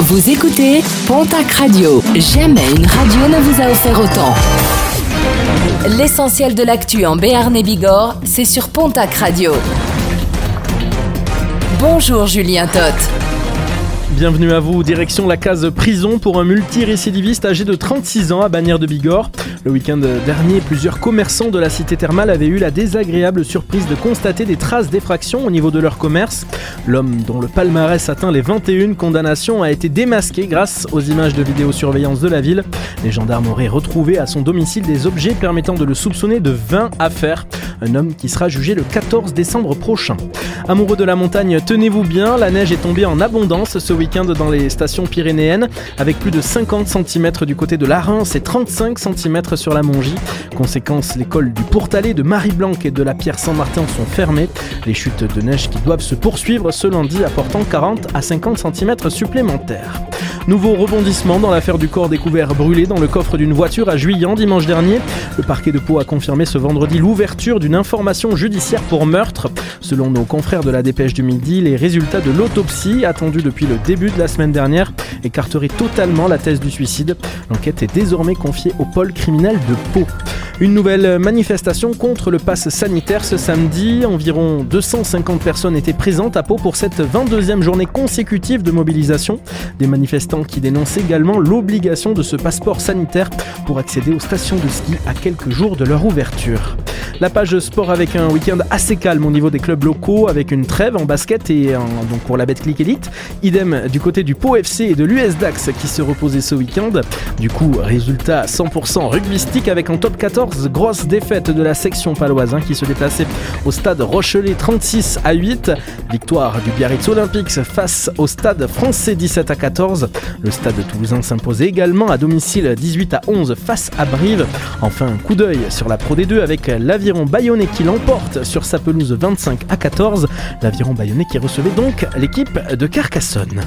Vous écoutez Pontac Radio. Jamais une radio ne vous a offert autant. L'essentiel de l'actu en Béarn et Bigorre, c'est sur Pontac Radio. Bonjour Julien Toth. Bienvenue à vous, direction la case prison pour un multirécidiviste âgé de 36 ans à Bagnères de Bigorre. Le week-end dernier, plusieurs commerçants de la cité thermale avaient eu la désagréable surprise de constater des traces d'effraction au niveau de leur commerce. L'homme dont le palmarès atteint les 21 condamnations a été démasqué grâce aux images de vidéosurveillance de la ville. Les gendarmes auraient retrouvé à son domicile des objets permettant de le soupçonner de 20 affaires. Un homme qui sera jugé le 14 décembre prochain. Amoureux de la montagne, tenez-vous bien, la neige est tombée en abondance ce week-end dans les stations pyrénéennes, avec plus de 50 cm du côté de l'Arins et 35 cm sur la Mongie. Conséquence, l'école du Pourtalais, de Marie-Blanc et de la Pierre Saint-Martin sont fermées. Les chutes de neige qui doivent se poursuivre ce lundi apportant 40 à 50 cm supplémentaires. Nouveau rebondissement dans l'affaire du corps découvert brûlé dans le coffre d'une voiture à Juillan dimanche dernier. Le parquet de Pau a confirmé ce vendredi l'ouverture d'une information judiciaire pour meurtre. Selon nos confrères de la dépêche du midi, les résultats de l'autopsie, attendus depuis le début de la semaine dernière, écarteraient totalement la thèse du suicide. L'enquête est désormais confiée au pôle criminel de Pau. Une nouvelle manifestation contre le pass sanitaire ce samedi. Environ 250 personnes étaient présentes à Pau pour cette 22e journée consécutive de mobilisation. Des manifestants qui dénoncent également l'obligation de ce passeport sanitaire pour accéder aux stations de ski à quelques jours de leur ouverture. La page sport avec un week-end assez calme au niveau des clubs locaux, avec une trêve en basket et donc pour la Betclic Elite. Idem du côté du Pau FC et de l'US Dax qui se reposaient ce week-end. Du coup, résultat 100% rugbystique avec en top 14 grosse défaite de la section paloise hein, qui se déplaçait au stade Rochelet 36 à 8. Victoire du Biarritz Olympics face au stade français 17 à 14. Le stade toulousain s'imposait également à domicile 18 à 11 face à Brive. Enfin, un coup d'œil sur la Pro D2 avec l'aviron bayonnais qui l'emporte sur sa pelouse 25 à 14. L'aviron bayonnais qui recevait donc l'équipe de Carcassonne.